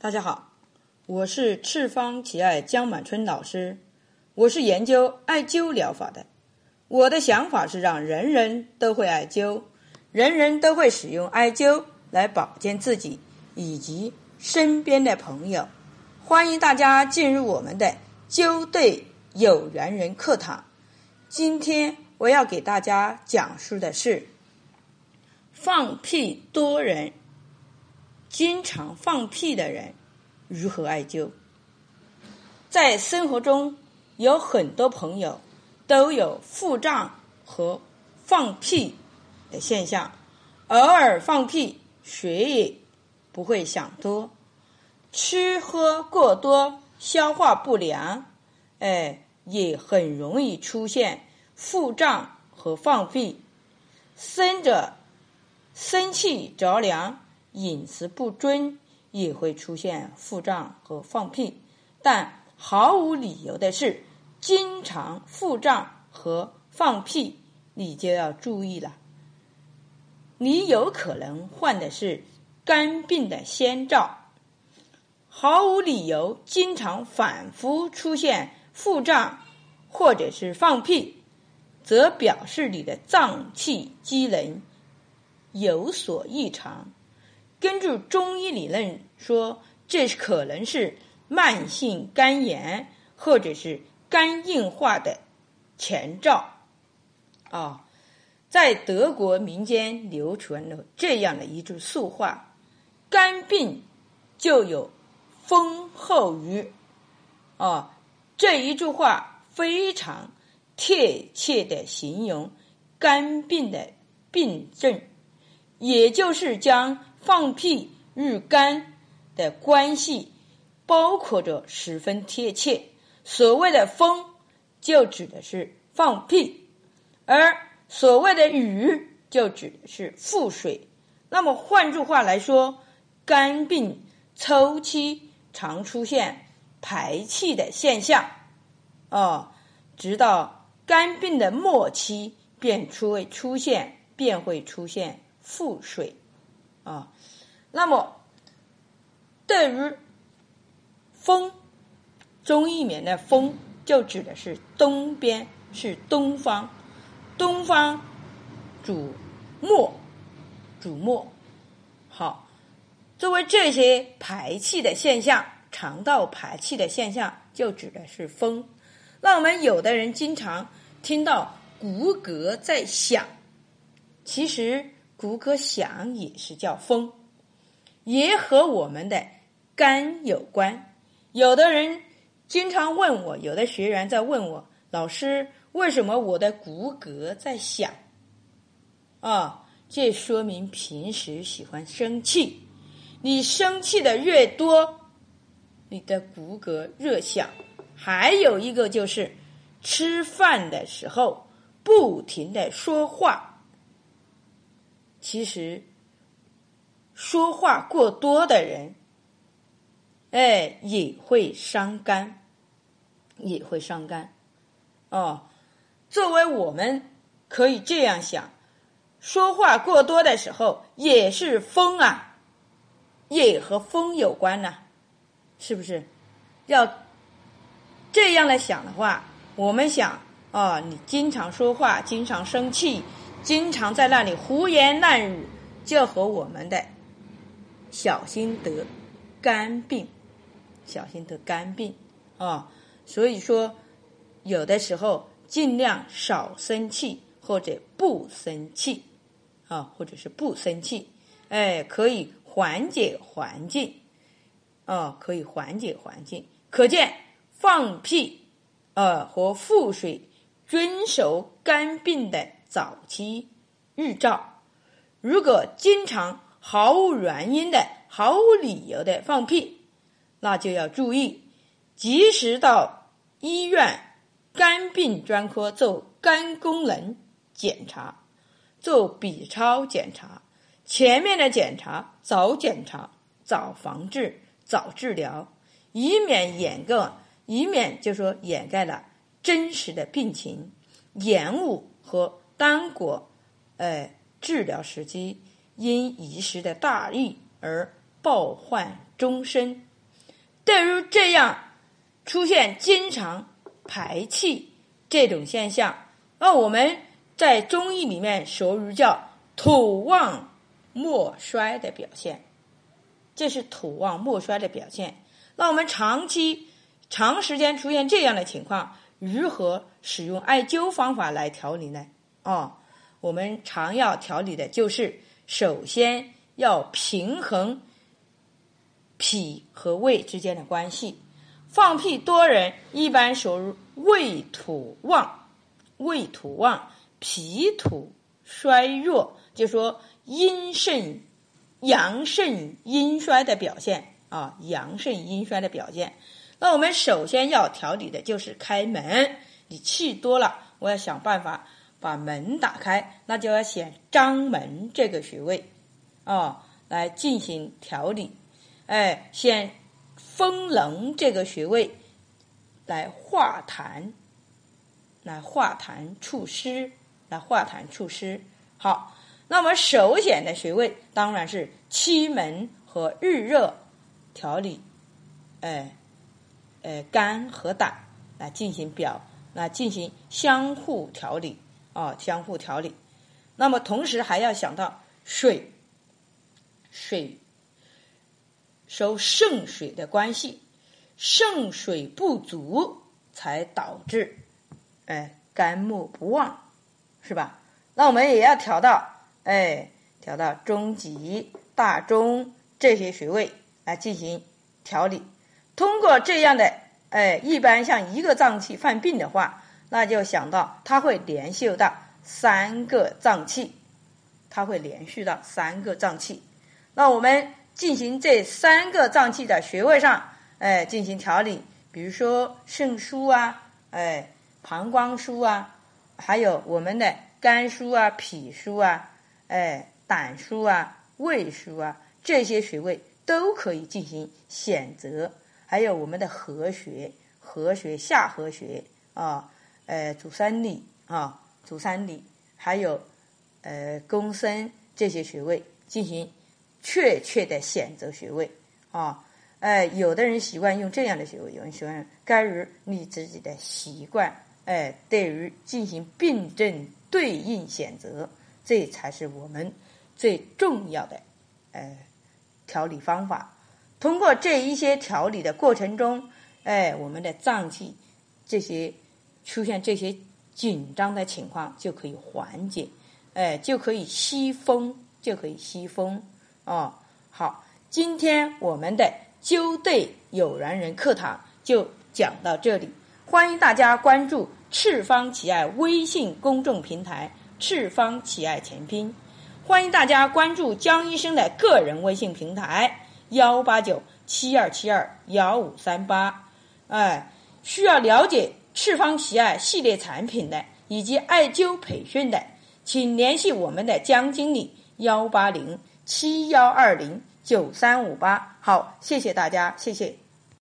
大家好，我是赤方奇艾江满春老师，我是研究艾灸疗法的。我的想法是让人人都会艾灸，人人都会使用艾灸来保健自己以及身边的朋友。欢迎大家进入我们的灸对有缘人课堂。今天我要给大家讲述的是放屁多人。经常放屁的人如何艾灸？在生活中，有很多朋友都有腹胀和放屁的现象，偶尔放屁，水也不会想多，吃喝过多，消化不良，哎，也很容易出现腹胀和放屁，生者生气着凉。饮食不遵也会出现腹胀和放屁，但毫无理由的是，经常腹胀和放屁，你就要注意了。你有可能患的是肝病的先兆。毫无理由经常反复出现腹胀或者是放屁，则表示你的脏器机能有所异常。根据中医理论说，这可能是慢性肝炎或者是肝硬化的前兆。啊，在德国民间流传了这样的一句俗话：“肝病就有风后雨。”啊，这一句话非常贴切的形容肝病的病症，也就是将。放屁与肝的关系，包括着十分贴切。所谓的风，就指的是放屁；而所谓的雨，就指的是腹水。那么换句话来说，肝病初期常出现排气的现象，哦，直到肝病的末期，便出会出现，便会出现腹水。啊，那么对于风，中医里面的风就指的是东边，是东方，东方主末，主末。好，作为这些排气的现象，肠道排气的现象，就指的是风。那我们有的人经常听到骨骼在响，其实。骨骼响也是叫风，也和我们的肝有关。有的人经常问我，有的学员在问我，老师，为什么我的骨骼在响？啊，这说明平时喜欢生气。你生气的越多，你的骨骼越响。还有一个就是吃饭的时候不停的说话。其实，说话过多的人，哎，也会伤肝，也会伤肝。哦，作为我们可以这样想：说话过多的时候，也是风啊，也和风有关呢，是不是？要这样来想的话，我们想哦，你经常说话，经常生气。经常在那里胡言乱语，就和我们的小心得肝病，小心得肝病啊。所以说，有的时候尽量少生气，或者不生气啊，或者是不生气，哎，可以缓解环境啊，可以缓解环境。可见放屁呃和腹水遵守肝病的。早期预兆，如果经常毫无原因的、毫无理由的放屁，那就要注意，及时到医院肝病专科做肝功能检查，做 B 超检查。前面的检查早检查、早防治、早治疗，以免掩盖，以免就说掩盖了真实的病情，延误和。单果，呃，治疗时机因一时的大意而暴患终身，对于这样出现经常排气这种现象，那我们在中医里面俗语叫“土旺莫衰”的表现，这是土旺莫衰的表现。那我们长期、长时间出现这样的情况，如何使用艾灸方法来调理呢？哦，我们常要调理的就是，首先要平衡。脾和胃之间的关系，放屁多人一般属于胃土旺，胃土旺，脾土衰弱，就说阴盛阳盛阴衰的表现啊，阳盛阴衰的表现。那我们首先要调理的就是开门，你气多了，我要想办法把门打开，那就要选张门这个穴位啊来进行调理。哎，先风棱这个穴位来化痰，来化痰除湿，来化痰除湿。好，那么首选的穴位当然是七门和日热调理，哎，呃，肝和胆来进行表，来进行相互调理啊，相互调理。那么同时还要想到水，水。收肾水的关系，肾水不足才导致，哎，肝木不旺，是吧？那我们也要调到，哎，调到中极、大中这些穴位来进行调理。通过这样的，哎，一般像一个脏器犯病的话，那就想到它会连续到三个脏器，它会连续到三个脏器。那我们。进行这三个脏器的穴位上，哎，进行调理，比如说肾腧啊，哎，膀胱腧啊，还有我们的肝腧啊、脾腧啊，哎，胆腧啊、胃腧啊，这些穴位都可以进行选择。还有我们的合穴、合穴、下合穴啊，呃，足三里啊，足三里，还有呃，公孙这些穴位进行。确切的选择穴位啊，哎，有的人习惯用这样的穴位，有人喜欢，该于你自己的习惯，哎，对于进行病症对应选择，这才是我们最重要的，呃，调理方法。通过这一些调理的过程中，哎，我们的脏器这些出现这些紧张的情况就可以缓解，哎，就可以吸风，就可以吸风。哦，好，今天我们的灸对有缘人课堂就讲到这里，欢迎大家关注赤方奇爱微信公众平台“赤方奇爱全拼”，欢迎大家关注江医生的个人微信平台幺八九七二七二幺五三八，哎，需要了解赤方奇爱系列产品的以及艾灸培训的，请联系我们的江经理幺八零。七幺二零九三五八，好，谢谢大家，谢谢。